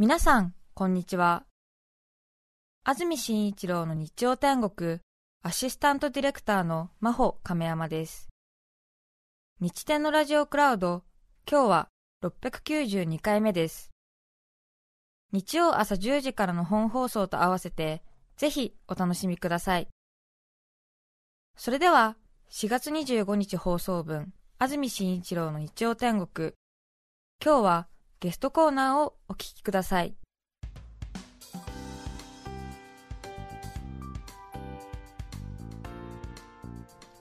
皆さん、こんにちは。安住紳一郎の日曜天国、アシスタントディレクターの真帆亀山です。日天のラジオクラウド、今日は692回目です。日曜朝10時からの本放送と合わせて、ぜひお楽しみください。それでは、4月25日放送分、安住紳一郎の日曜天国、今日はゲストコーナーをお聞きください。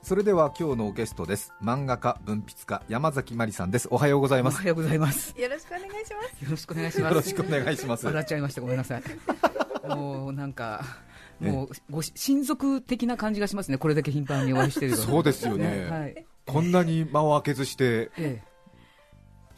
それでは今日のゲストです漫画家文筆家山崎まりさんですおはようございますおはようございます。よろしくお願いします。よろしくお願いします。よろしくお願いします笑っちゃいました。ごめんなさい。もうなんか、ねもうご親族的な感じがしますね。これだけ頻繁にお会いしてると。そうですよねはい。こんなに間を空けずしてえ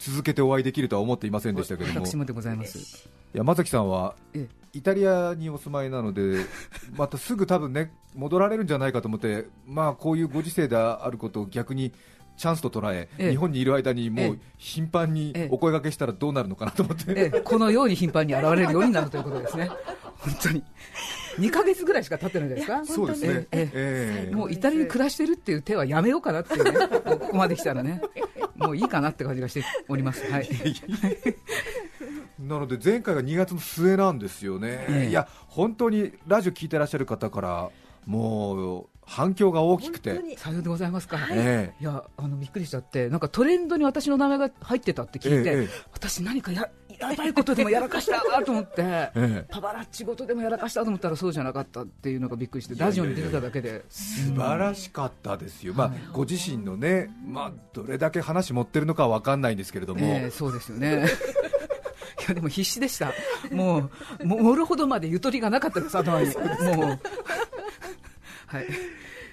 続けてお会いできるとは思っていませんでしたけえ、ども。私もでございます。山崎さんはえイタリアにお住まいなので またすぐ多分ね戻られるんじゃないかと思ってまあこういうご時世であることを逆にチャンスと捉えええ。日本にいる間にもえう頻繁にええ。お声掛けしたらどうなるのかなと思って、ええ、このように頻繁に現れるようになるということですね。本当に。2ヶ月ぐらいしか経ってないですか。そうですね、ええ。えもうイタリアに暮らしてるっていう手はやめようかなっていうね、ここまで来たらね、もういいかなって感じがしております。はい。なので前回が2月の末なんですよね、ええ。いや本当にラジオ聞いてらっしゃる方からもう反響が大きくて。本当、に。さようでございますか。えいやあのびっくりしちゃって、なんかトレンドに私の名前が入ってたって聞いて、え。私、何かややばいことでもやらかしたなと思って、ええ。パパラッチ事でもやらかしたと思ったらそうじゃなかったっていうのがびっくりして、ラジオに出てただけで、素晴らしかったですよ、まあ、ご自身のね、まあ、どれだけ話持ってるのかは分かんないんですけれども、ええそうですよね。いやでも必死でした、もう、も盛るほどまでゆとりがなかったです、頭に、もう、はい、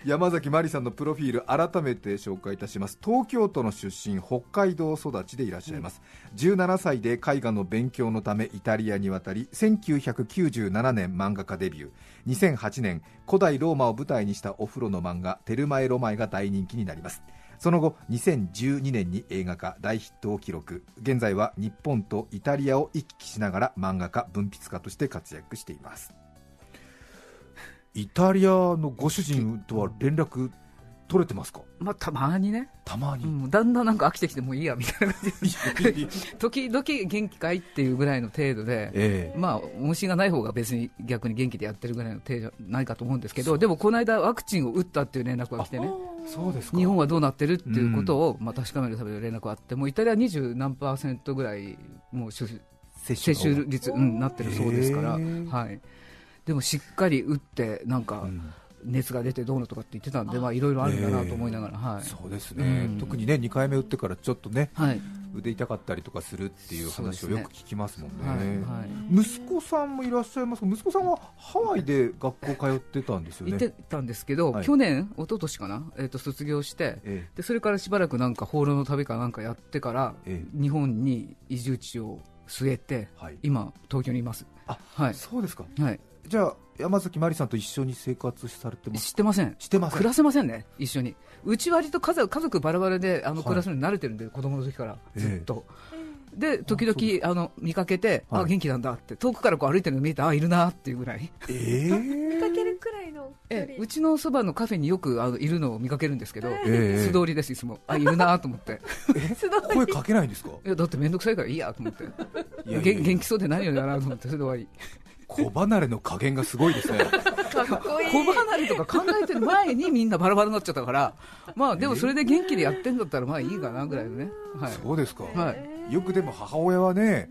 山崎まりさんのプロフィール改めて紹介いたします。東京都の出身北海道育ちでいらっしゃいます、17歳で絵画の勉強のためイタリアに渡り1997年漫画家デビュー。2008年古代ローマを舞台にしたお風呂の漫画「テルマエ・ロマエ」が大人気になります。その後2012年に映画化大ヒットを記録。現在は日本とイタリアを行き来しながら漫画家文筆家として活躍しています。イタリアのご主人とは連絡取れてますか？まあ、たまにね、たまに、うん、だんだんなんか飽きてきてもういいやみたいな感じで、時々元気かいっていうぐらいの程度で。ええ。まあ、重しがない方が別に逆に元気でやってるぐらいの程度じゃないかと思うんですけど、でもこの間、ワクチンを打ったっていう連絡が来てね、そうですか。日本はどうなってるっていうことを、まあ、確かめるための連絡があって、もうイタリア20何パーセントぐらい、もう接種率、うん、なってるそうですから、はい、でもしっかり打って、なんかうん。熱が出てどうのとかって言ってたんで、まあいろいろあるんだなと思いながら、はい、そうですね、うん。特にね2回目打ってからちょっとねはい、腕痛かったりとかするっていう話をよく聞きますもんね。はい、はい。息子さんもいらっしゃいます。が息子さんはハワイで学校通ってたんですよね。行ってたんですけど、はい。去年、一昨年かな、えー、と卒業して、えでそれからしばらくなんか放浪の旅かなんかやってから、え日本に移住地を据えて、えはい、今、東京にいます。あはい。そうですか。はい、じゃあ山崎まりさんと一緒に生活されてます？知ってません、してません。暮らせませんね、一緒に。うち割と家族家族バラバラであのはい。暮らすのに慣れてるんで、子供の時からええ。ずっと。で時々あの見かけて、はい。あ元気なんだって遠くからこう歩いてるの見えてあいるなっていうぐらい、え 見かけるくらいの距離。えうちのそばのカフェによくあのいるのを見かけるんですけど、ええ。素通りですいつも。あいるなと思って。声かけないんですか？いやだって面倒くさいからいいやと思って。いや元気そうで何よりだなと思ってそれで終わり子離れの加減がすごいですね。小離れとか考えてる前にみんなバラバラになっちゃったからまあでもそれで元気でやってんだったらまあいいかなぐらいのね。はい。そうですか、はい。よくでも母親はね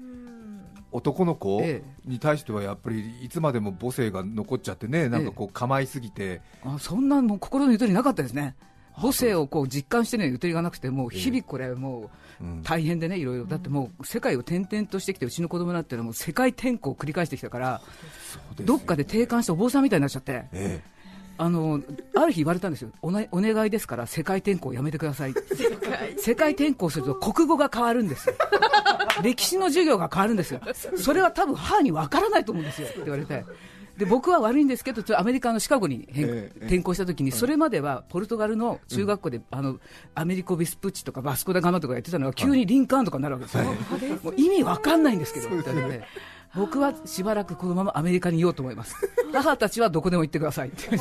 男の子えに対してはやっぱりいつまでも母性が残っちゃってねなんかこう構いすぎて、あそんなもう心のゆとりなかったですね母性をこう実感してねゆとりがなくてもう日々これもううん。大変でねいろいろだってもう世界を転々としてきてうちの子供なんてのはもう世界転校を繰り返してきたからどっかで定冠してお坊さんみたいになっちゃってえあのある日言われたんですよ。お願いですから世界転校やめてください世界。転校すると国語が変わるんですよ。歴史の授業が変わるんですよ。それは多分母にわからないと思うんですよ。って言われてで僕は悪いんですけど、アメリカのシカゴに変え転校したときに、それまではポルトガルの中学校で、あのアメリコ・ビスプッチとかバスコ・ダ・ガマとかやってたのが、急にリンカーンとかになるわけですよ、もう意味わかんないんですけど、って言われて僕はしばらくこのままアメリカにいようと思います。母たちはどこでも行ってくださいって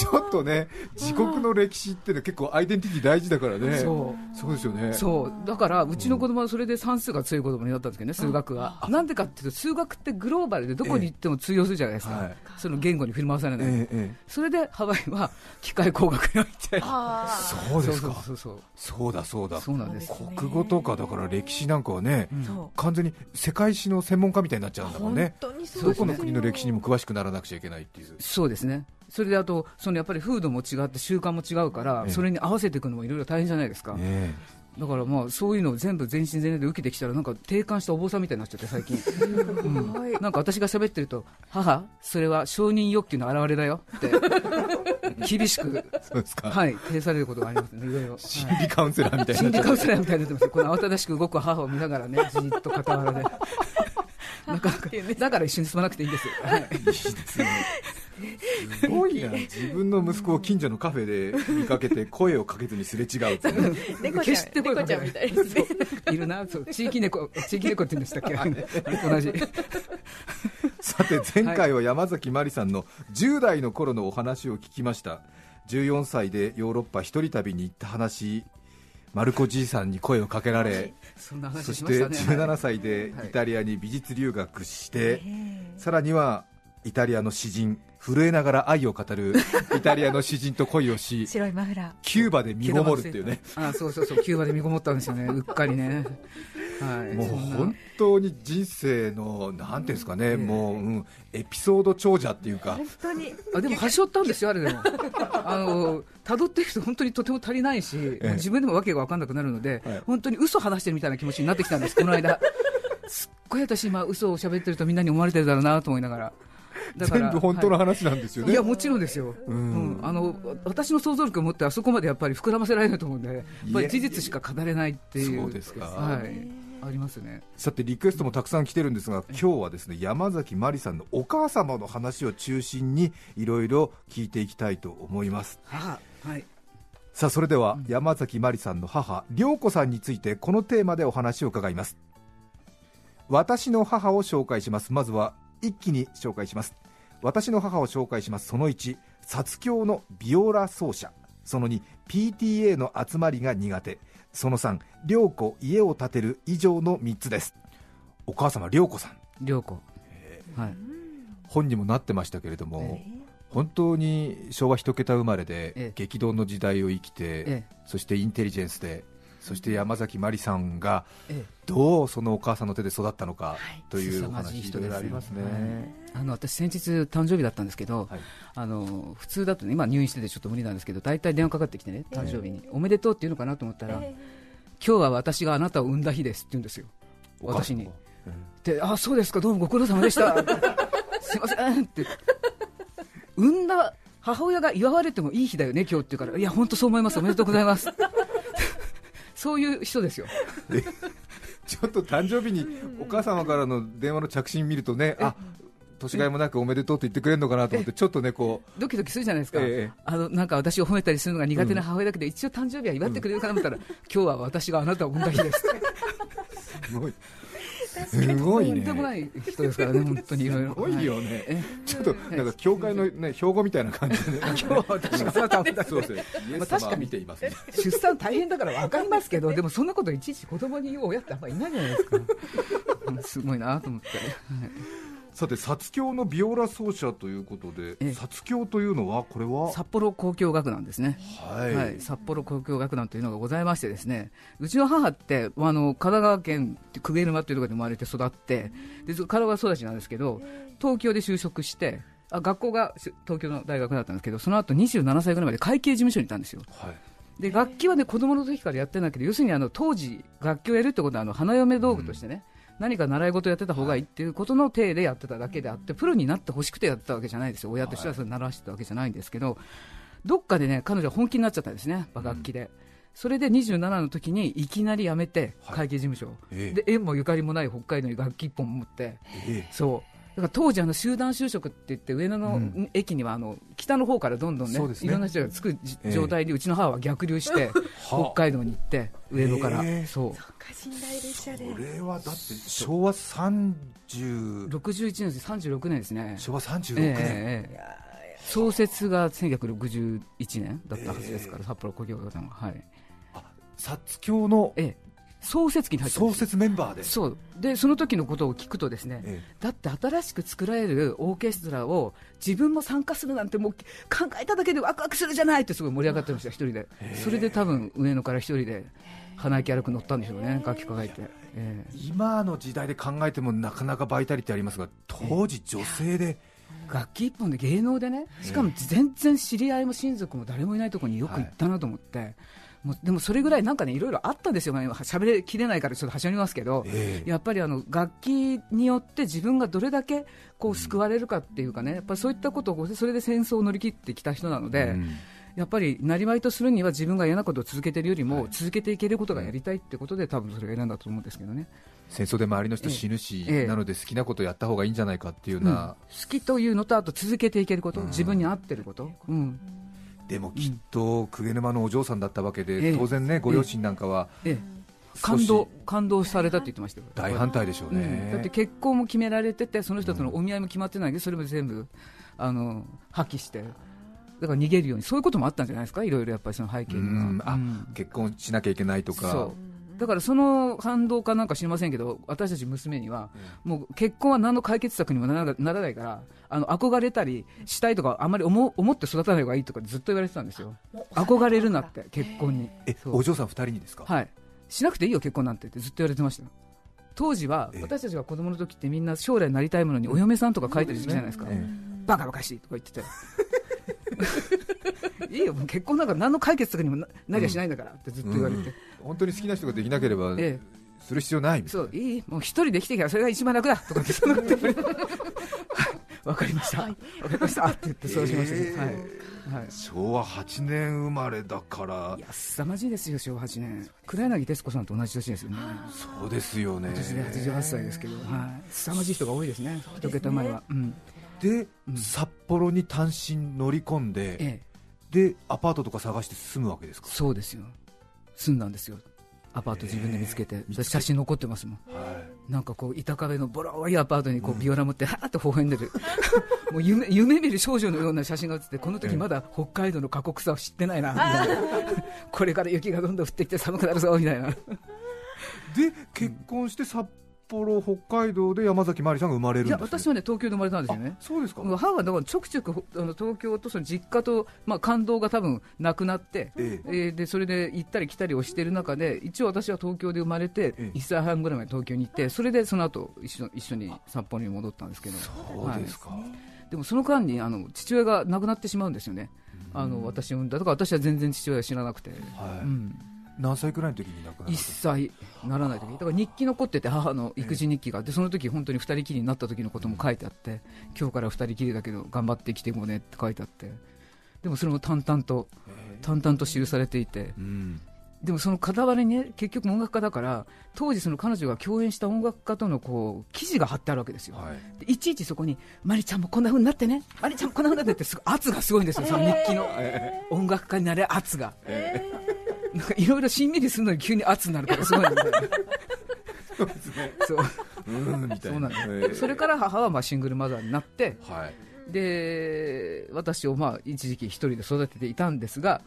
ちょっとね自国の歴史ってね結構アイデンティティ大事だからね。そう。そうですよね。そう。だからうちの子供はそれで算数が強い子供になったんですけどね数学が。なんでかっていうと数学ってグローバルでどこに行っても通用するじゃないですか、はい。その言語に振り回されない、えええそれでハワイは機械工学に入ってえそうですか。そうそうそうだそうだ。そうなんです国語とかだから歴史なんかはね、完全に世界史の専門家みたいになっちゃうんだもんね。本当にそうどこの国の歴史にも詳しくならなくちゃいけないっていう。そうですねそれであとそのやっぱり風土も違って習慣も違うから、ええ。それに合わせていくのもいろいろ大変じゃないですか、ねだからまあそういうのを全部全身全霊で受けてきたらなんか定冠したお坊さんみたいになっちゃって最近。うん。なんか私が喋ってると母それは承認欲求の表れだよって厳しくはい呈されることがありますねいろいろ、心理カウンセラーみたいなっちゃう理カウンセラーみたいになってますよこの慌ただしく動く母を見ながらね じーっと傍らでなかなかだから一緒に住まなくていいんです。よ、はい。いいですねすごいな。自分の息子を近所のカフェで見かけて声をかけずにすれ違うっていう。ね猫ちゃん猫ちゃんみたいです。ねいるな。そう。地域猫地域猫って言うんでしたっけ？同じ。さて前回は山崎まりさんの10代の頃のお話を聞きました。14歳でヨーロッパ一人旅に行った話マルコじいさんに声をかけられそんな話そししてましたね17歳でイタリアに美術留学して、え。さらにはイタリアの詩人震えながら愛を語る イタリアの詩人と恋をし白いマフラキューバで身ごもるっていうね。あそうそうそうキューバで身ごもったんですよね。うっかりね。はい。もう本当に人生のなんていうんですかね、ええ。もう、うん、エピソード長者っていうか。ー本当に。あでも端折ったんですよあれでも。あの辿っていくと本当にとても足りないし、ええ。自分でもわけが分かんなくなるので、はい。本当に嘘話してるみたいな気持ちになってきたんですこの間。すっごい私今嘘を喋ってるとみんなに思われてるだろうなと思いながら全部本当のはい話なんですよね、い。やもちろんですよ、ううん。んあの私の想像力を持ってあそこまでやっぱり膨らませられないと思うんで、やっぱり事実しか語れないっていう、そうですか。はい、ありますね。さてリクエストもたくさん来てるんですが今日はですね山崎まりさんのお母様の話を中心にいろいろ聞いていきたいと思います。母はい、さあそれでは山崎まりさんの母涼子さんについてこのテーマでお話を伺います。私の母を紹介します。まずは一気に紹介します。私の母を紹介します。その1殺教のビオラ奏者。その2 PTA の集まりが苦手。その3涼子家を建てる以上の3つです。お母様涼子さん。涼子。はい。本にもなってましたけれども、本当に昭和一桁生まれで、ええ。激動の時代を生きて、ええ。そしてインテリジェンスでそして山崎まりさんがええ。どうそのお母さんの手で育ったのかというお話いろいろありますね、あの私、先日誕生日だったんですけど、はい。あの普通だとね、今、入院しててちょっと無理なんですけど、大体電話かかってきてね、誕生日に、おめでとうっていうのかなと思ったら、今日は私があなたを産んだ日ですって言うんですよ、私に。も。で、あそうですか、どうもご苦労様でした、すいませんって、産んだ母親が祝われてもいい日だよね、今日って言うから、いや、本当そう思います、おめでとうございます。そういう人ですよ。ちょっと誕生日にお母様からの電話の着信見るとね、あ年がいもなくおめでとうと言ってくれるのかなと思って、ちょっとね、こドキドキするじゃないですか、ええ。あのなんか私を褒めたりするのが苦手な母親だけど、一応誕生日は祝ってくれるかなと思ったら、今日は私があなたを産んだ日です、う、すごい、すごいとんね、でもない人ですからね、本当にいろいろ。すごいよはね、えちょっとなんか教会の、ね、標語みたいな感じでね、今日は私がそうですね、確かに見ていますね。出産大変だから分かりますけど、でもそんなこといちいち子供に言う親ってあんまりいないじゃないですか、うんすごいなと思って、さて、薩教のビオラ奏者ということで、ええ。薩教というのは、これは、札幌交響楽団ですね。はい、はい、札幌交響楽団というのがございましてですねうちの母ってあの神奈川県久米沼というところで生まれて育ってで神奈川育ちなんですけど東京で就職してあ学校がし東京の大学だったんですけどその後27歳ぐらいまで会計事務所にいたんですよ。はい、で楽器はね子供の時からやってないけど要するにあの当時楽器をやるってことはあの花嫁道具としてね、何か習い事やってた方がいいっていうことの体でやってただけであってプロになってほしくてやってたわけじゃないですよ。親としてはそれ習わせてたわけじゃないんですけど、どっかでね彼女は本気になっちゃったんですね楽器で、それで27の時にいきなり辞めてはい。会計事務所。を、ええ。で縁もゆかりもない北海道に楽器一本持って。えそから当時あの集団就職って言って上野のうん。駅にはあの北の方からどんどんねそうですね。いろんな人が着く状態にうちの母は逆流して北海道に行って上野から、ええ。そう。そっか寝台列車でこれはだって昭和30 61年です36年ですね。昭和36ええ年、ええ創設が1961年だったはずですから、札幌工業団ははい。薩津のええ創設期に入ってるん創設メンバーで。そう。でその時のことを聞くとですね、えだって新しく作られるオーケストラを自分も参加するなんてもう考えただけでワクワクするじゃないってすごい盛り上がってました一人で。それで多分上野から一人で鼻息荒く乗ったんでしょうね楽器抱えて、え。え今の時代で考えてもなかなかバイタリティありますが当時女性で、楽器一本で芸能でねしかも全然知り合いも親族も誰もいないところによく行ったなと思って、もうでもそれぐらいなんかねいろいろあったんですよ、まあ今喋れきれないからちょっとはしゃぎますけど、ええ。やっぱりあの楽器によって自分がどれだけこう救われるかっていうかね、やっぱりそういったことをそれで戦争を乗り切ってきた人なので、うん。やっぱりなりわいとするには自分が嫌なことを続けているよりも、続けていけることがやりたいってことで、多分それが選んだと思うんですけどね、戦争で周りの人死ぬし、ええ。なので好きなことやった方がいいんじゃないかっていうよううん。な、好きというのと、あと続けていけること、うん。自分に合ってること、うんでもきっと公家沼のお嬢さんだったわけで、ええ。当然ねご両親なんかは感動感動されたって言ってましたよ。大反対でしょうね、うん。だって結婚も決められてて、その人とのお見合いも決まってないけど、それも全部あの破棄して、だから逃げるように、そういうこともあったんじゃないですか、いろいろやっぱりその背景には。うん。あうん。結婚しなきゃいけないとか。そうだからその反動かなんか知りませんけど、私たち娘には、もう結婚は何の解決策にもならないから、あの憧れたりしたいとか、あんまり思思って育たない方がいいとかずっと言われてたんですよ、憧れるなって、結婚に。えお嬢さん2人にですか、はい、しなくていいよ、結婚なんてってずっと言われてましたよ。当時はええ。私たちが子供の時ってみんな将来なりたいものにお嫁さんとか書いてる時期じゃないですか、えバカバカしいとか言ってて。いいよ、結婚なんか何の解決策にもななりゃしないんだからってずっと言われて、本当に好きな人ができなければえする必要ないえ、そういい、もう一人で生きてきたらそれが一番楽だ。とかってそんなこと言われて、はいわかりました、わ、かりました。って言ってそうしましたけど、えはい。はい、昭和8年生まれだから。いや、凄まじいですよ、昭和8年、黒柳徹子さんと同じ年ですよね。そうですよね。今年で88歳ですけど、はい、凄まじい人が多いですね、一桁前は。うん。で、うん。札幌に単身乗り込んで、ええ、でアパートとか探して住むわけですか、そうですよ、住んだんですよ、アパート自分で見つけて、えそれ写真残ってますもん、はなんかこう、板壁のボロいアパートにこうビオラ持って、はーって微笑んでる、もう夢夢見る少女のような写真が写って、この時まだ北海道の過酷さを知ってないな、みたいな、これから雪がどんどん降ってきて寒くなるぞみたいな、い、で結婚して札幌、北海道で山崎まりさんが生まれるんです、ね、私はね、東京で生まれたんですよね。あ。そうですか、母はだからちょくちょくほあの東京とその実家と、まあ、感動が多分なくなって、ええ。ーでそれで行ったり来たりをしている中で一応私は東京で生まれてええ。1歳半ぐらいまで東京に行ってそれでその後一緒一緒に札幌に戻ったんですけど。そうですか、でもその間にあの父親が亡くなってしまうんですよね。あの私を産んだ。だから私は全然父親知らなくて、はい。うん、何歳くらいの時に亡くなったん1ですか？歳ならない時。だから日記残ってて母の育児日記があってその時本当に2人きりになった時のことも書いてあって今日から2人きりだけど頑張って生きていこうねって書いてあって。でもそれも淡々と淡々と記されていて。うん。でもその傍らにね結局音楽家だから当時その彼女が共演した音楽家とのこう記事が貼ってあるわけですよ、はい。でいちいちそこに「マリちゃんもこんな風になってね？マリちゃんもこんな風になって」ってすごい圧がすごいんですよその日記の。音楽家になれる圧が、なんかいろいろしんみりするのに急に圧になるからすごいんだよそう。うんみたいな。そうなんです、ええそれから母はまあシングルマザーになってはい。で私をまあ一時期一人で育てていたんですが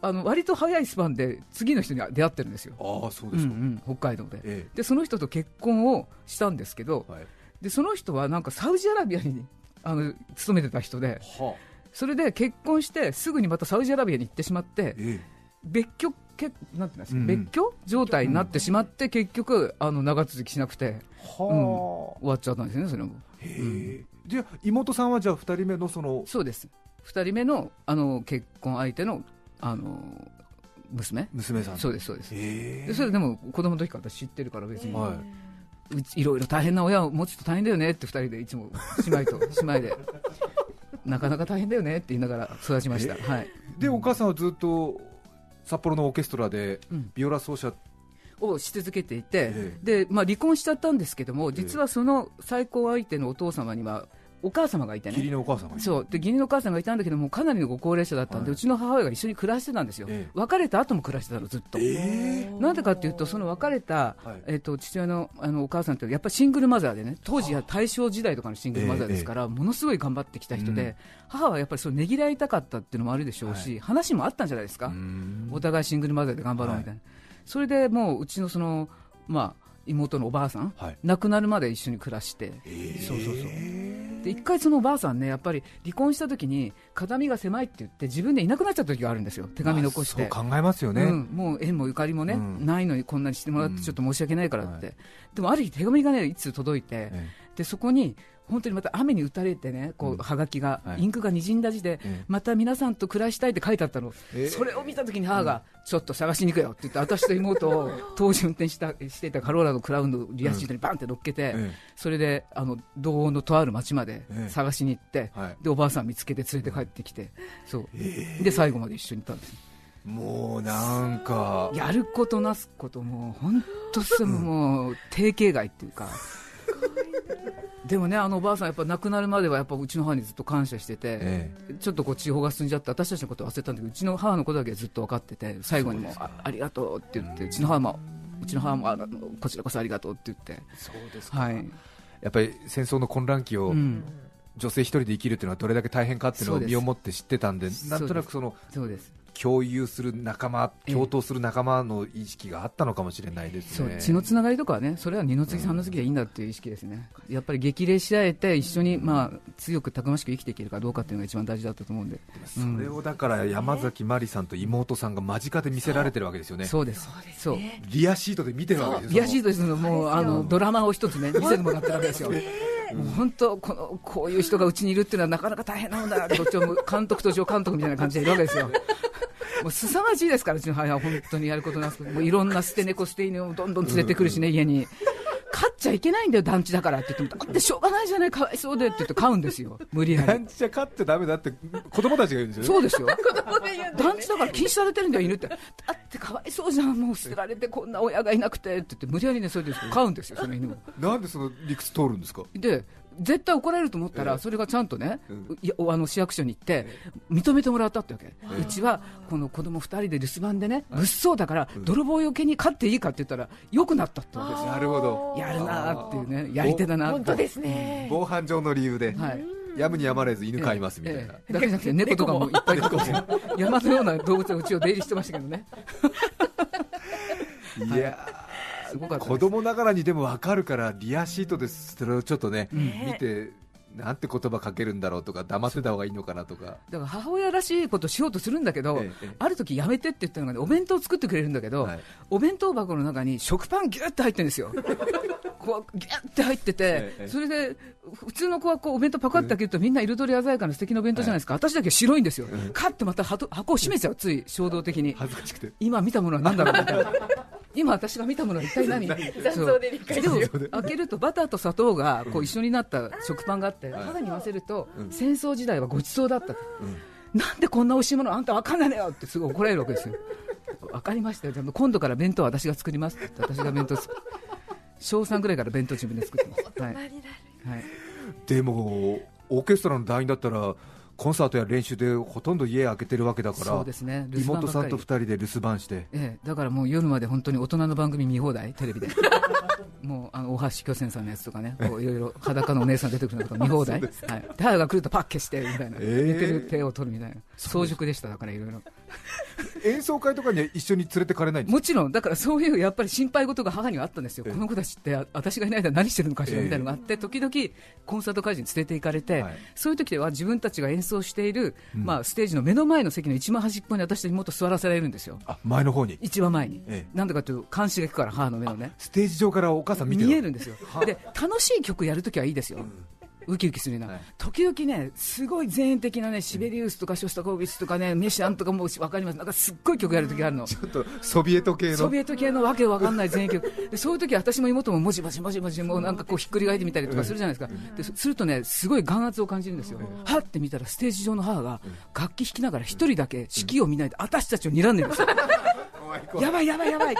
あの割と早いスパンで次の人に出会ってるんですよ、ああそううんうですか、ん、北海道で。えでその人と結婚をしたんですけどえはい。でその人はなんかサウジアラビアにあの勤めてた人ではそれで結婚してすぐにまたサウジアラビアに行ってしまってえ別居けなんていうんですか、うん。別居状態になってしまって結局あの長続きしなくてえは終わっちゃったんですよねそれも。あ、へえ。じゃあ妹さんはじゃあ2人目のそのそうです。2人目のあの結婚相手のあの娘？娘さん。そうですそうです。でそれでも子供の時から私知ってるから別に、い。ろいろ大変な親を持つと大変だよねって2人でいつも姉妹と 姉妹で。なかなか大変だよねって言いながら育ちました、はい、でお母さんはずっと札幌のオーケストラでうん。ビオラ奏者をし続けていて、えでまあ、離婚しちゃったんですけども、実はその再婚相手のお父様には、お母様がいて義理ね。のお母さんがいる。そう。で義理のお母さんがいたんだけどもかなりのご高齢者だったんで、はい。うちの母親が一緒に暮らしてたんですよ、ええ。別れた後も暮らしてたのずっと、なんでかっていうとその別れた、はい。えっと父親のあのお母さんってやっぱりシングルマザーでね当時は大正時代とかのシングルマザーですから、ものすごい頑張ってきた人で、うん。母はやっぱりそうねぎらいたかったっていうのもあるでしょうし、話もあったんじゃないですか、うん。お互いシングルマザーで頑張ろうみたいな、それでもううちのその、まあ、妹のおばあさん、はい。亡くなるまで一緒に暮らして、そうそうそうで一回そのおばあさんねやっぱり離婚した時に形見が狭いって言って自分でいなくなっちゃった時があるんですよ。手紙残して、そう考えますよね、うん、もう縁もゆかりもね、うん。ないのにこんなにしてもらっうん。てちょっと申し訳ないからって、はい。でもある日手紙がねいつ届いて、えでそこに本当にまた雨に打たれてねこうん。うはがきが、はい。インクがにじんだ字で、ええまた皆さんと暮らしたいって書いてあったの、え？えそれを見た時に母が、ちょっと探しに行くよって言って私と妹を 当時運転したしていたカローラのクラウンのリアシートにバンって乗っけて、えそれであの道央のとある町までええ探しに行って、はい。でおばあさん見つけて連れて帰ってきて、そう。で最後まで一緒にいたんです。もうなんか。やることなすことも本当そのもう定型外っていうかでもねあのおばあさんやっぱ亡くなるまではやっぱうちの母にずっと感謝してて、えちょっとこう地方が進んじゃって私たちのこと忘れたんだけどうちの母のことだけはずっと分かってて最後にもあありがとうって言ってうちの母もうちの母もあのこちらこそありがとうって言って。そうですはい、やっぱり戦争の混乱期を、うん、女性一人で生きるっていうのはどれだけ大変かっていうのを身をもって知ってたんでなんとなくそのそうです共有する仲間ええ共闘する仲間の意識があったのかもしれないですね。そう血のつながりとかはねそれは二の次三の次でいいんだっていう意識ですね。やっぱり激励し合えて一緒に、まあ、強くたくましく生きていけるかどうかっていうのが一番大事だったと思うんで、それをだから山崎まりさんと妹さんが間近で見せられてるわけですよね。そうです。そうリアシートで見てるわけですよ。リアシートですのもうあのドラマを一つね見せてもらったわけですよ。もう本当このこういう人がうちにいるっていうのはなかなか大変なもんだなってこっちはもう監督と助監督みたいな感じでいるわけですよ。もう凄まじいですからうちの母は本当にやることなすこともういろんな捨て猫捨て犬をどんどん連れてくるしね家に。飼っちゃいけないんだよ団地だからって言ってもだってしょうがないじゃないかわいそうでって言って飼うんですよ無理やり。団地じゃ飼ってダメだって子供たちが言うんですよね。そうですよ。団地だから禁止されてるんだよ犬って。だってかわいそうじゃんもう捨てられてこんな親がいなくてって言って無理やりねそれで飼うんですよその犬を。なんでその理屈通るんですか？で絶対怒られると思ったら、それがちゃんとね、あの市役所に行って、認めてもらったってわけ、うちはこの子供二人で留守番でね、物騒だから、泥棒よけに飼っていいかって言ったら、よくなったってわけですよ、なるほど。やるなーっていうね、やり手だなって、本当ですね。防犯上の理由で、はい、やむにやまれず犬飼いますみたいな、ええ。だけじゃなくて、猫とかもいっぱい飼ってますよ山のような動物がうちを出入りしてましたけどね、いやすごかったです。子供ながらにでも分かるからリアシートでそれをちょっとね、うん。見てなんて言葉かけるんだろうとか黙ってた方がいいのかなとか。だから母親らしいことしようとするんだけど、ええええ。ある時やめてって言ったのがね、お弁当作ってくれるんだけど、はい。お弁当箱の中に食パンぎゅって入ってるんですよ。こうぎゅって入ってて、ええそれで普通の子はこうお弁当パカッて開けるとみんな彩り鮮やかな素敵なお弁当じゃないですか、私だけ白いんですよ、カッてまた箱箱を閉めちゃう、つい衝動的に、恥ずかしくて。今見たものは何だろうみたいな。今私が見たものは一体何？残像で理解でも 開けるとバターと砂糖がこう一緒になった食パンがあって母に言わせると戦争時代はごちそうだったと、なんでこんな美味しいものあんた分かんないの？よってすごい怒られるわけですよ。分かりましたよ。じゃあ今度から弁当は私が作りますって言って私が弁当作る。小3ぐらいから弁当自分で作ってます。はい、はい、でもオーケストラの団員だったらコンサートや練習でほとんど家開けてるわけだからそうですね。妹さんと二人で留守番して。ええ、だからもう夜まで本当に大人の番組見放題、テレビで、もうあの大橋巨泉さんのやつとかね、こういろいろ裸のお姉さん出てくるのとか見放題、はい、で母が来るとパッ消してみたいな、ええ。寝てる手を取るみたいな、早熟でした、だからいろいろ、演奏会とかには一緒に連れてかれないもちろん、だからそういうやっぱり心配事が母にはあったんですよ、ええ。この子たちってあ私がいない間何してるのかしらええみたいなのがあって、時々コンサート会場に連れて行かれて、はい。そういう時では自分たちが演奏している、まあ、ステージの目の前の席の一番端っこに私と妹座らせられるんですよ。あ前の方に？一番前に、ええ。なんでかというと監視が行くから母の目のね。ステージ上からお母さん見て見えるんですよ。で楽しい曲やるときはいいですよ、ウキウキするな、はい。時々ね、すごい前衛的なね、シベリウスとかショスタコービッチとかね、メシアンとかも分かります、なんかすっごい曲やるときあるの。ちょっとソビエト系の。ソビエト系のわけわかんない前衛曲。でそういう時私も妹ももじもじもじもじもう。なんかこうひっくり返ってみたりとかするじゃないですか。ですするとねすごい眼圧を感じるんですよ。はっ！て見たらステージ上の母が楽器弾きながら一人だけ指揮を見ないで私たちを睨んでるんですよ。やばいやばいやばい。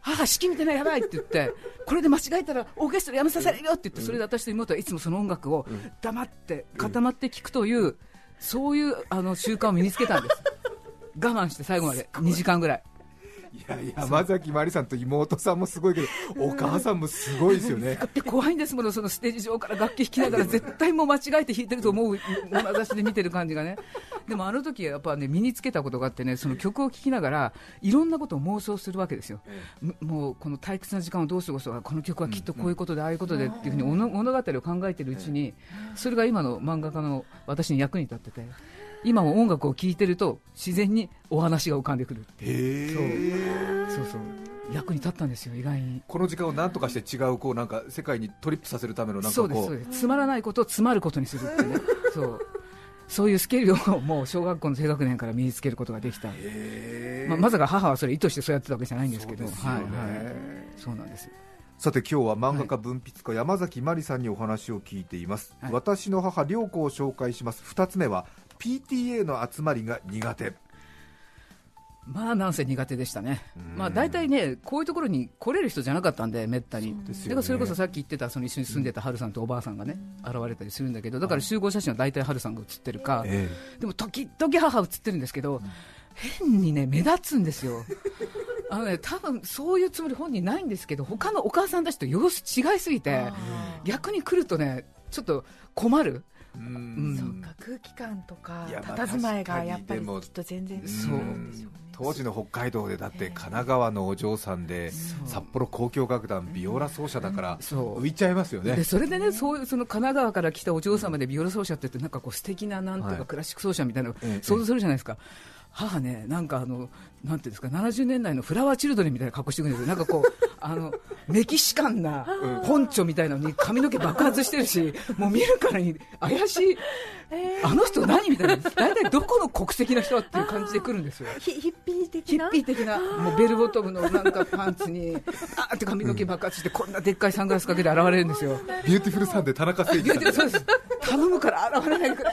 母、式見てない、やばいって言って、これで間違えたらオーケストラやめさせるよって言って、それで私と妹はいつもその音楽を黙って、固まって聴くという、そういうあの習慣を身につけたんです。我慢して最後まで。2時間ぐらい。いやいや山崎まりさんと妹さんもすごいけどお母さんもすごいですよね。怖いんですもの、そのステージ上から楽器弾きながら、絶対もう間違えて弾いてると思う眼差しで見てる感じがね、でもあの時はやっぱね、身につけたことがあってね、その曲を聴きながら、いろんなことを妄想するわけですよ、むもうこの退屈な時間をどう過ごそうか、この曲はきっとこういうことで、ああいうことでっていうふうに物物語を考えてるうちに、それが今の漫画家の私に役に立ってて。今も音楽を聴いてると自然にお話が浮かんでくるっていう。そうそう。役に立ったんですよ意外に。この時間を何とかして違うこうなんか世界にトリップさせるためのなんかそうですこそうです。つまらないことを詰まることにするってね。そう。そういうスキルをもう小学校の低学年から身につけることができた、まあ、まさか母はそれ意図してそうやってたわけじゃないんですけど。ね。はいはい、そうなんですさて今日は漫画家文筆家山崎まりさんにお話を聞いています、はい。私の母涼子を紹介します。2つ目は PTA の集まりが苦手。まあなんせ苦手でしたね。うん。まあ大体ねこういうところに来れる人じゃなかったんでめったに。だからそれこそさっき言ってたその一緒に住んでた春さんとおばあさんがね現れたりするんだけどだから集合写真は大体春さんが写ってるか、えでも時々母写ってるんですけど、変にね目立つんですよ。あのね多分そういうつもり本人ないんですけど他のお母さんたちと様子違いすぎて逆に来るとねちょっと困る。ううん。んそうか空気感とか佇まいがやっぱりきっと全然違うんでしょうね。当時の北海道でだって神奈川のお嬢さんで札幌交響楽団ビオラ奏者だから浮いちゃいますよね。でそれでねそういうその神奈川から来たお嬢様でビオラ奏者って言ってなんかこう素敵ななんとはい。かクラシック奏者みたいな想像するじゃないですか。母ね、なんかあの、なんていうんですか、70年代のフラワーチルドレンみたいな格好してくるんですよ。なんかこう、あの、メキシカンなポンチョみたいなのに髪の毛爆発してるし、もう見るからに怪しい、あの人何みたいな、大体どこの国籍の人っていう感じで来るんですよ。ヒヒッピー的な？ヒッピー的な、もうベルボトムのなんかパンツに、あーって髪の毛爆発して、こんなでっかいサングラスかけて現れるんですよ。ビューティフルサンデー田中誠いや二さん。でもそうです。頼むから現れないでくれ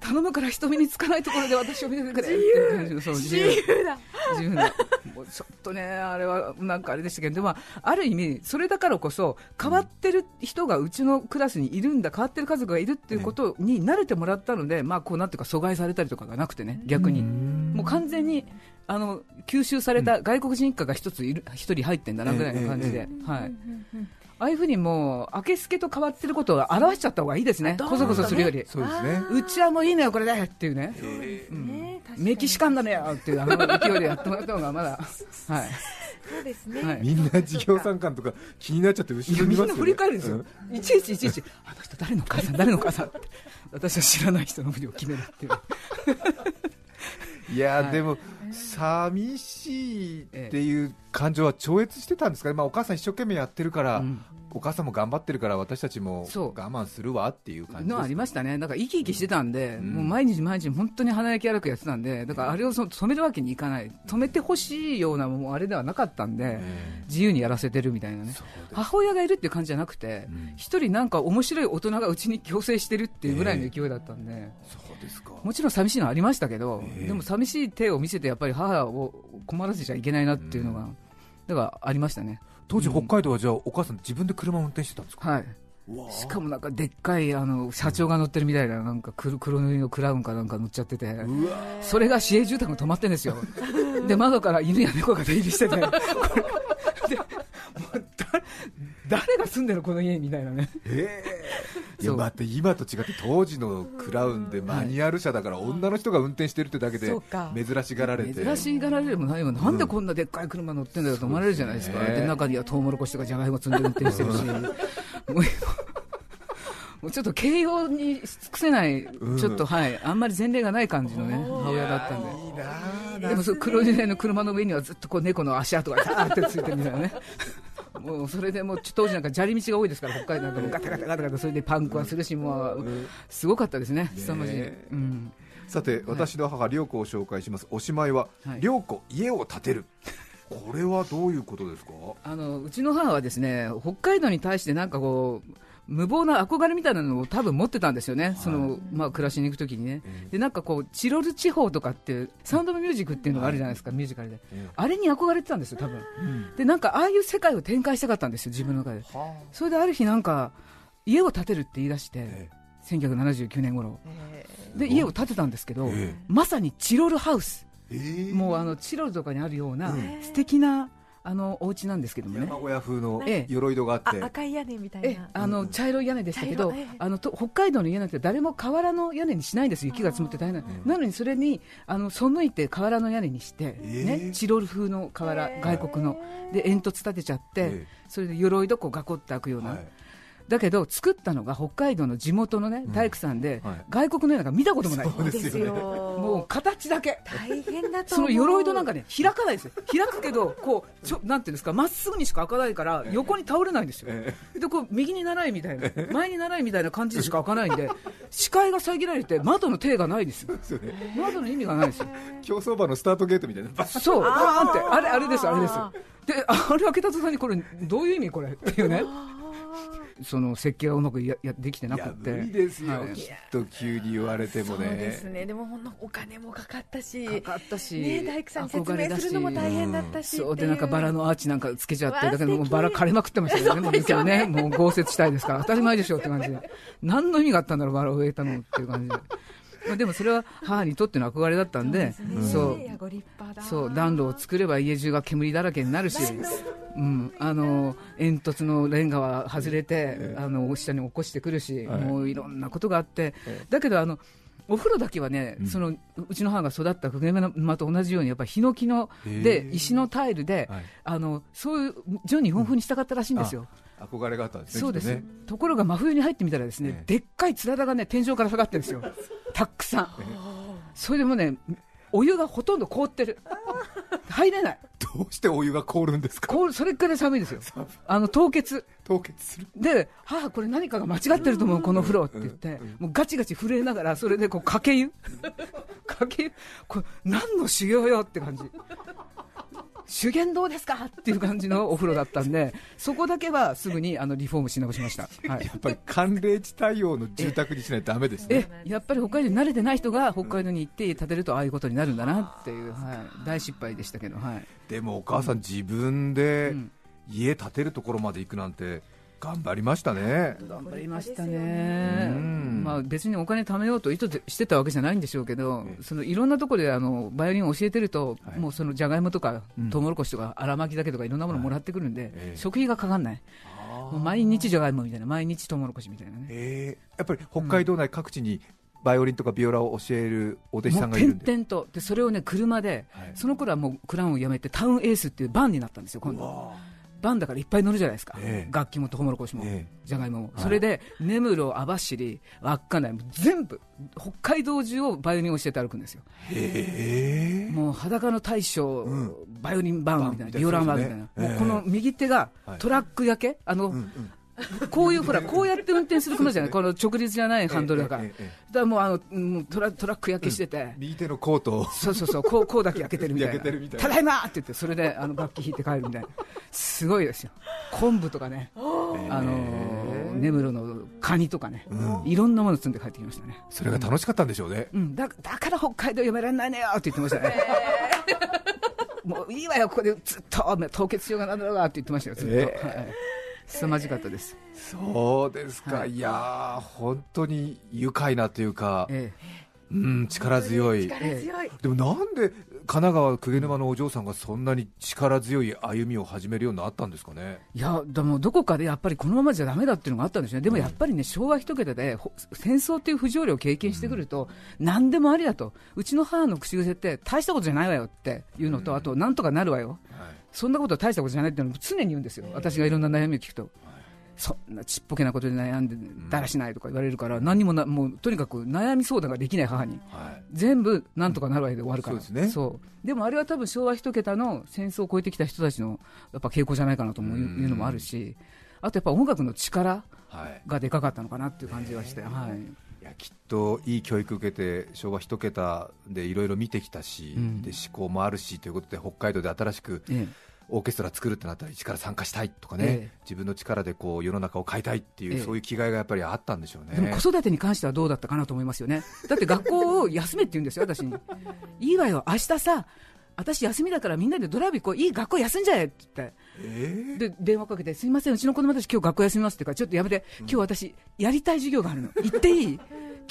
頼むから人目につかないところで私を見ててくれっていう感じのそう自由。だ。自由な。もうちょっとねあれはなんかあれでしたけどでもある意味それだからこそ変わってる人がうちのクラスにいるんだ変わってる家族がいるっていうことに慣れてもらったので、まあこうなんていうか疎外されたりとかがなくてね逆に。もう完全にあの吸収された外国人一家が一ついる一人入ってんだなぐらいの感じで、はい。ああいうふうにもう、明けすけと変わってることを表しちゃった方がいいですね。こそこそするより。そうですね。うちはもういいのよ、これでっていうね。メキシカンだねよっていうあの勢いでやってもらった方がまだ、はい。そうですね、はい。みんな事業参観とか気になっちゃって後ろにいますよ、ね、みんな振り返るんですよ、いちいちいちいち、あの人誰の母さん、誰の母さんって、私は知らない人のふりを決めるっていう、いやー、はい。でも寂しいっていう感情は超越してたんですかね、まあ、お母さん一生懸命やってるから、うんお母さんも頑張ってるから私たちもそう。我慢するわっていう感じのありましたね、だから生き生きしてたんで、うん。もう毎日毎日、本当に華やき荒くやってたんで、だからあれをそ止めるわけにいかない、止めてほしいようなもうあれではなかったんで、え。自由にやらせてるみたいなね。母親がいるっていう感じじゃなくてうん。一、人なんか面白い大人がうちに強制してるっていうぐらいの勢いだったんで、そうですか。もちろん寂しいのはありましたけど、ええ。でも寂しい手を見せてやっぱり母を困らせちゃいけないなっていうのが、うん。だからありましたね。当時北海道はじゃあお母さん自分で車を運転してたんですか、はい。しかもなんかでっかいあの社長が乗ってるみたいななんか黒 黒塗りのクラウンかなんか乗っちゃってて、うわそれが市営住宅に止まってんですよ。で窓から犬や猫が出入りしてて、誰が住んでるこの家みたいなね。ええ いや待って今と違って当時のクラウンでマニュアル車だから女の人が運転してるってだけで珍しがられて。珍しがられるも何もな。んでこんなでっかい車乗ってんだよと思われるじゃないですか、そうですねで中にはトウモロコシとかじゃがいも積んで運転してるし、もうちょっと形容に尽くせない、うん。ちょっとはい、あんまり前例がない感じのね、母親だったんで。いいなあでもその黒時代の車の上にはずっとこう猫の足跡がザーってついてるみたいなね。もうそれでもう当時なんか砂利道が多いですから北海道なんかもガタガタガタガタそれでパンクはするしもうすごかったですね凄まじい、ねうん、さて私の母涼子を紹介します。おしまいははい。涼子家を建てる。これはどういうことですか？あのうちの母はですね北海道に対してなんかこう無謀な憧れみたいなのを多分持ってたんですよね、そのまあ、暮らしに行くときにね、でなんかこう、チロル地方とかって、サウンド・オブ・ミュージックっていうのがあるじゃないですか、ミュージカルで、あれに憧れてたんですよ、多分。でなんかああいう世界を展開したかったんですよ、自分の中で。それである日、なんか、家を建てるって言い出して、え1979年頃。えで家を建てたんですけど、えまさにチロルハウス、えーもうあのチロルとかにあるようなうん。素敵なあのお家なんですけどもね。山。小屋風のええ。鎧戸があって、あ赤い屋根みたいえなあの茶色い屋根でしたけど、あのと北海道の家なんて誰も瓦の屋根にしないんです、雪が積もって大変な、なのにそれにあの背いて瓦の屋根にして、ええ。ね、チロル風の瓦、外国の、で煙突立てちゃって、えそれで鎧戸こう囲って開くような、はいだけど作ったのが北海道の地元のね大工さんで、はい。外国の屋根が見たこともない。そうですよね。もう形だけ。大変だとその鎧戸なんかね開かないですよ。開くけどこうちょなんていうんですかまっすぐにしか開かないから横に倒れないんですよ、えでこう右に習いみたいな前に習いみたいな感じでしか開かないんで 視界が遮られて窓の手がないですよ。ですよね。窓の意味がないですよ。競走馬のスタートゲートみたいな。そう。バー。ンってあれあれですあれです。であれ開けた途端にこれどういう意味これっていうね その設計がうまくややできてないくて。無理ですよ、はい。きっと急に言われてもそうですね。ねでもほんのお金もかかったし。かかったし、ね大工さんに説明するのも大変だったしそうでなんかバラのアーチなんかつけちゃって、だけどもうバラ枯れまくってましたよね、もうですよね、もう豪雪地帯ですから、当たり前でしょって感じで、何の意味があったんだろう、バラを植えたのっていう感じで、まあでもそれは母にとっての憧れだったんで、そうそう。暖炉を作れば家中が煙だらけになるし、うん、あの煙突のレンガは外れて、あの下に起こしてくるし、はい。もういろんなことがあって、だけどあのお風呂だけはね、うん。そのうちの母が育った久米島と同じようにやっぱりヒノキので石のタイルで、はい。あのそういう純日本風にしたかったらしいんですよ。憧れがあったんですねそうです、ね。ところが真冬に入ってみたらですね、ええ。でっかいつららがね天井から下がってるんですよ、たくさん。それでもね、お湯がほとんど凍ってる、入れない、どうしてお湯が凍るんですか？凍る。それからい寒いですよ、あの凍結。凍結する。で、母、これ何かが間違ってると思う、この風呂って言って、もうガチガチ震えながら、それでこうかけ湯、かけ湯、これ、何の修行よって感じ。修験どうですか？っていう感じのお風呂だったんで、そこだけはすぐにあのリフォームし直しました。はい。やっぱり寒冷地対応の住宅にしないとダメですね。えやっぱり北海道に慣れてない人が北海道に行って建てるとああいうことになるんだなっていう、はい、大失敗でしたけど、はい。でもお母さん自分でうん。家建てるところまで行くなんて頑張りましたね。頑張りましたね、うん。まあ、別にお金貯めようと意図してたわけじゃないんでしょうけどええ、そのいろんなところであのバイオリンを教えてると、はい。もうそのじゃがいもとかうん。トウモロコシとか荒巻きだけとかいろんなものもらってくるんで、ええ。食費がかかんない、毎日じゃがいもみたいな、毎日トウモロコシみたいなね。えー。やっぱり北海道内各地にバイオリンとかビオラを教えるお弟子さんがいるんで。点々と。でそれをね車で、はい。その頃はもうクラウンをやめてタウンエースっていうバンになったんですよ今度バンだからいっぱい乗るじゃないですか、ええ。楽器もトウモロコシも、えじゃがいもも、はい。それで根室、網走、稚内、全部、北海道中をバイオリンを教えて歩くんですよ、もう裸の大将、うん。バイオリンバンみたいな、バンみたいなビオランバンみたいな、もうこの右手がはい。トラック焼け、あのうんうん こういうほら、こうやって運転する車じゃない、この直立じゃないハンドルだかだからもうあのもうトラトラック焼けしてて。右手のコートを。そうそうそう、こうこうだけ焼けてるみたいな、たいな。ただいまって言って、それであの楽器弾いて帰るみたいな、すごいですよ、昆布とかね、あのー根室のカニとかね、うん。いろんなもの積んで帰ってきましたね。それが楽しかったんでしょうね。うん、だだから北海道やめられないのよって言ってましたね。もういいわよ、ここでずっと凍結しようがなんだろうがって言ってましたよ、ずっと。え。はい凄まじかったです。そうですか、はい。い、やー本当に愉快なというか、えうん力強い。力強い。でもなんで神奈川鵠沼のお嬢さんがそんなに力強い歩みを始めるようになったんですかね？えいや、でもどこかでやっぱりこのままじゃだめだっていうのがあったんですね。でもやっぱりね、昭和一桁で、ほ戦争っていう不条理を経験してくると、何でもありだと。うちの母の口癖って、大したことじゃないわよっていうのと、あと、なんとかなるわよ。そんなことは大したことじゃないっていうのを常に言うんですよ、私がいろんな悩みを聞くと、そんなちっぽけなことで悩んでだらしないとか言われるから、何にもなもうとにかく悩み相談ができない母に、はい。全部なんとかなるわけで終わるから、そうそう。でもあれは多分昭和一桁の戦争を超えてきた人たちのやっぱ傾向じゃないかなともいうのもあるし、あとやっぱ音楽の力はい。がでかかったのかなっていう感じがして、はい、いやきっといい教育受けて昭和一桁でいろいろ見てきたし、うんで思考もあるしということで北海道で新しくえオーケストラ作るってなったら一から参加したいとかね、ええ自分の力でこう世の中を変えたいっていう、ええそういう気概がやっぱりあったんでしょうね。でも子育てに関してはどうだったかなと思いますよね。だって学校を休めって言うんですよ、私に。いいわよ、明日さ、私休みだからみんなでドライブ行こう、いい学校休んじゃえって。言って。えで、電話かけて、すみません、うちの子供たち今日学校休みますって言うから、ちょっとやめて、今日私、やりたい授業があるの。行っていい？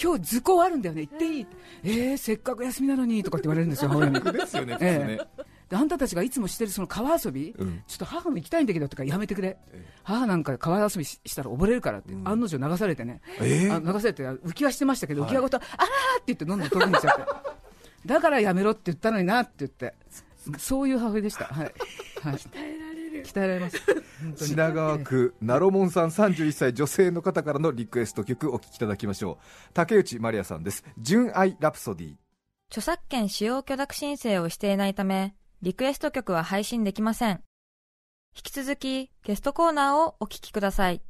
今日図工あるんだよね、行っていい？えー、せっかく休みなのに、とかって言われるんですよ、母親に。えですよね。ええ。であんたたちがいつもしてるその川遊び、うん。ちょっと母も行きたいんだけどとかやめてくれ、ええ。母なんか川遊びししたら溺れるからって、うん。案の定流されてね、ええ。あ流されて浮き輪してましたけど、はい。浮き輪ごと、あらーって言って、どんどん飛びにしちゃって、だからやめろって言ったのになって言って、そういう母親でした、はい、はい、鍛えられる、鍛えられます、品川区ナロモンさん31歳女性の方からのリクエスト曲お聴きいただきましょう。竹内まりやさんです。純愛ラプソディ。著作権使用許諾申請をしていないため、リクエスト曲は配信できません。引き続き、ゲストコーナーをお聞きください。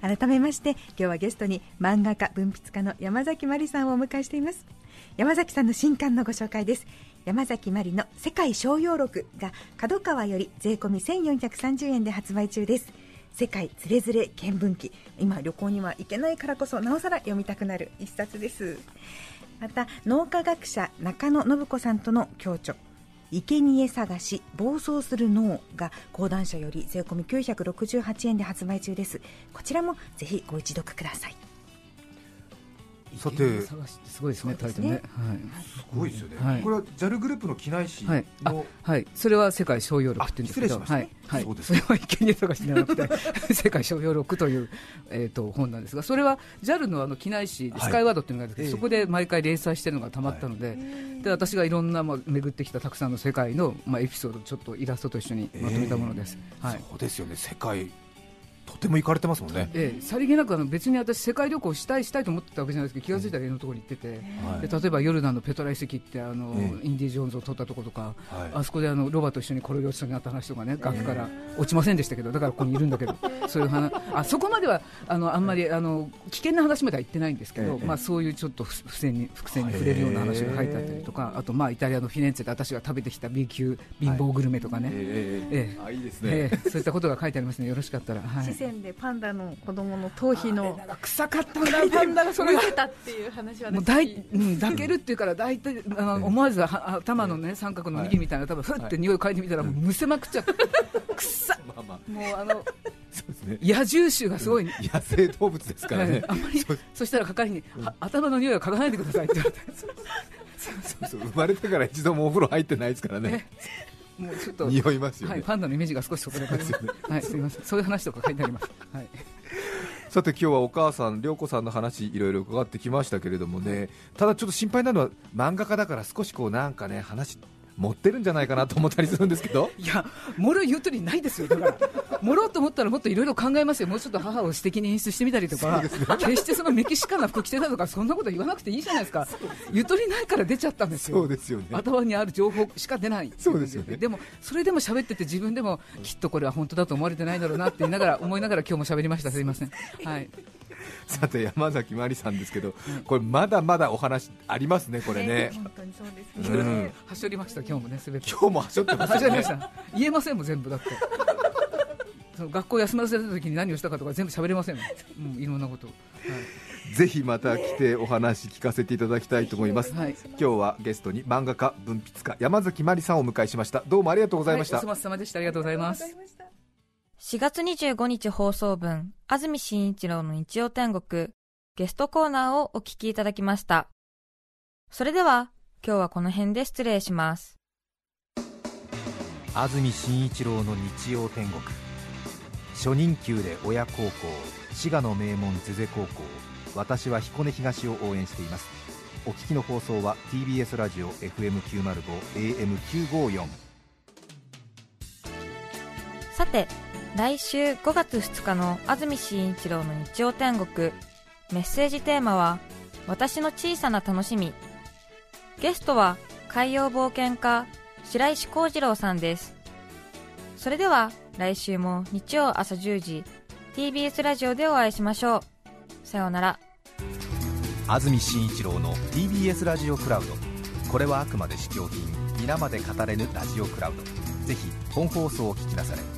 改めまして今日はゲストに漫画家文筆家の山崎まりさんをお迎えしています山崎さんの新刊のご紹介です。山崎まりの世界商用録が角川より税込み1430円で発売中です。世界つれづれ見聞記今旅行には行けないからこそなおさら読みたくなる一冊です。また脳科学者中野信子さんとの共著。生贄探し暴走する脳が講談社より税込み968円で発売中です。こちらもぜひご一読ください。さて。探しすごいですね、タイトルね。すごいですよね、はい。これは JAL グループの機内誌はい、はい、の、あはい、それは世界商用録って言うんですけど、はい、はい、そうですそれは生贄探しじゃなくて、世界商用録という、えー、と本なんですが、それは JAL のあの機内誌、はい。スカイワードっていうのがあるんですけど、ええ。そこで毎回連載してるのがたまったので、で私がいろんな、まあ、巡ってきたたくさんの世界の、まあ、エピソード、ちょっとイラストと一緒にまとめたものです。はい。そうですよね。世界とても行かれてますもんね、ええ、さりげなくあの別に私、世界旅行したいしたいと思ってたわけじゃないですけど、気が付いたらいろんなところに行ってて、はい。で例えばヨルダンのペトラ遺跡ってあの、ええ。インディ・ジョーンズを撮ったところとか、はい。あそこであのロバと一緒に転げ落ちそうになった話とかね、崖から。落ちませんでしたけど、だからここにいるんだけど、そういう話、あそこまではあのあんまりあの危険な話までは言ってないんですけど、ええ。まあそういうちょっとふ付箋に伏線に触れるような話が書いてあったりとか、あとまあイタリアのフィレンツェで私が食べてきた B 級貧乏グルメとかね、ええ。いいですね、ええ。そういったことが書いてありますのでよろしかったら。はい四川でパンダの子供の頭皮の臭かったんだ、パンダがそれが。たっていう話はもうだい、うん、抱けるっていうから、大体、あの、思わず、は頭のね、三角の右みたいな、多分ふって匂い嗅いでみたら、もうむせまくっちゃって。くっ。もう、あの、そうですね。野獣臭がすごい。野生動物ですからね、はい。あんまり、そしたら係に、は頭の匂いを嗅がないでくださいって言われて。そうそう生まれてから一度もお風呂入ってないですからねもうちょっと。匂いますよね、はい、パンダのイメージが少しそこで感じます。はい、すみません、そういう話とか書いてあります。はい。さて今日はお母さん、涼子さんの話いろいろ伺ってきましたけれどもねただちょっと心配なのは漫画家だから少しこうなんかね話持ってるんじゃないかなと思ったりするんですけど。いや、もろ言うとりないですよ、だから、もろうと思ったらもっといろいろ考えますよ、もうちょっと母を素敵に演出してみたりとか、決してそのメキシカンな服着てたとか、そんなこと言わなくていいじゃないですか、ゆとりないから出ちゃったんですよ、そうですよね。頭にある情報しか出ない、そうですよね。でも、それでも喋ってて、自分でもきっとこれは本当だと思われてないだろうなって言いながら、思いながら、今日も喋りました、すいません。はい さて山崎まりさんですけどこれまだまだお話ありますねこれね。本当にそうですね、うん。はしょりました、今日もね、すべて。今日もはしょってますよね。はしょりました、言えませんもん、全部だって。その学校休ませた時に何をしたかとか全部喋れませんもん、うん、いろんなこと。を。はい。ぜひまた来てお話聞かせていただきたいと思います、はい。今日はゲストに漫画家文筆家山崎まりさんをお迎えしました。どうもありがとうございました、はい、お粗末様でした。ありがとうございます。4月25日放送分、安住紳一郎の日曜天国、ゲストコーナーをお聞きいただきました。それでは、今日はこの辺で失礼します。安住紳一郎の日曜天国初任給で親孝行滋賀の名門ゼゼ高校私は彦根東を応援していますお聞きの放送は TBS ラジオ FM905 AM954 さて、来週5月2日の安住紳一郎の日曜天国、メッセージテーマは、私の小さな楽しみ。ゲストは、海洋冒険家、白石幸次郎さんです。それでは、来週も日曜朝10時、TBS ラジオでお会いしましょう。さようなら。安住紳一郎の TBS ラジオクラウドこれはあくまで試供品皆まで語れぬラジオクラウドぜひ本放送を聞きなされ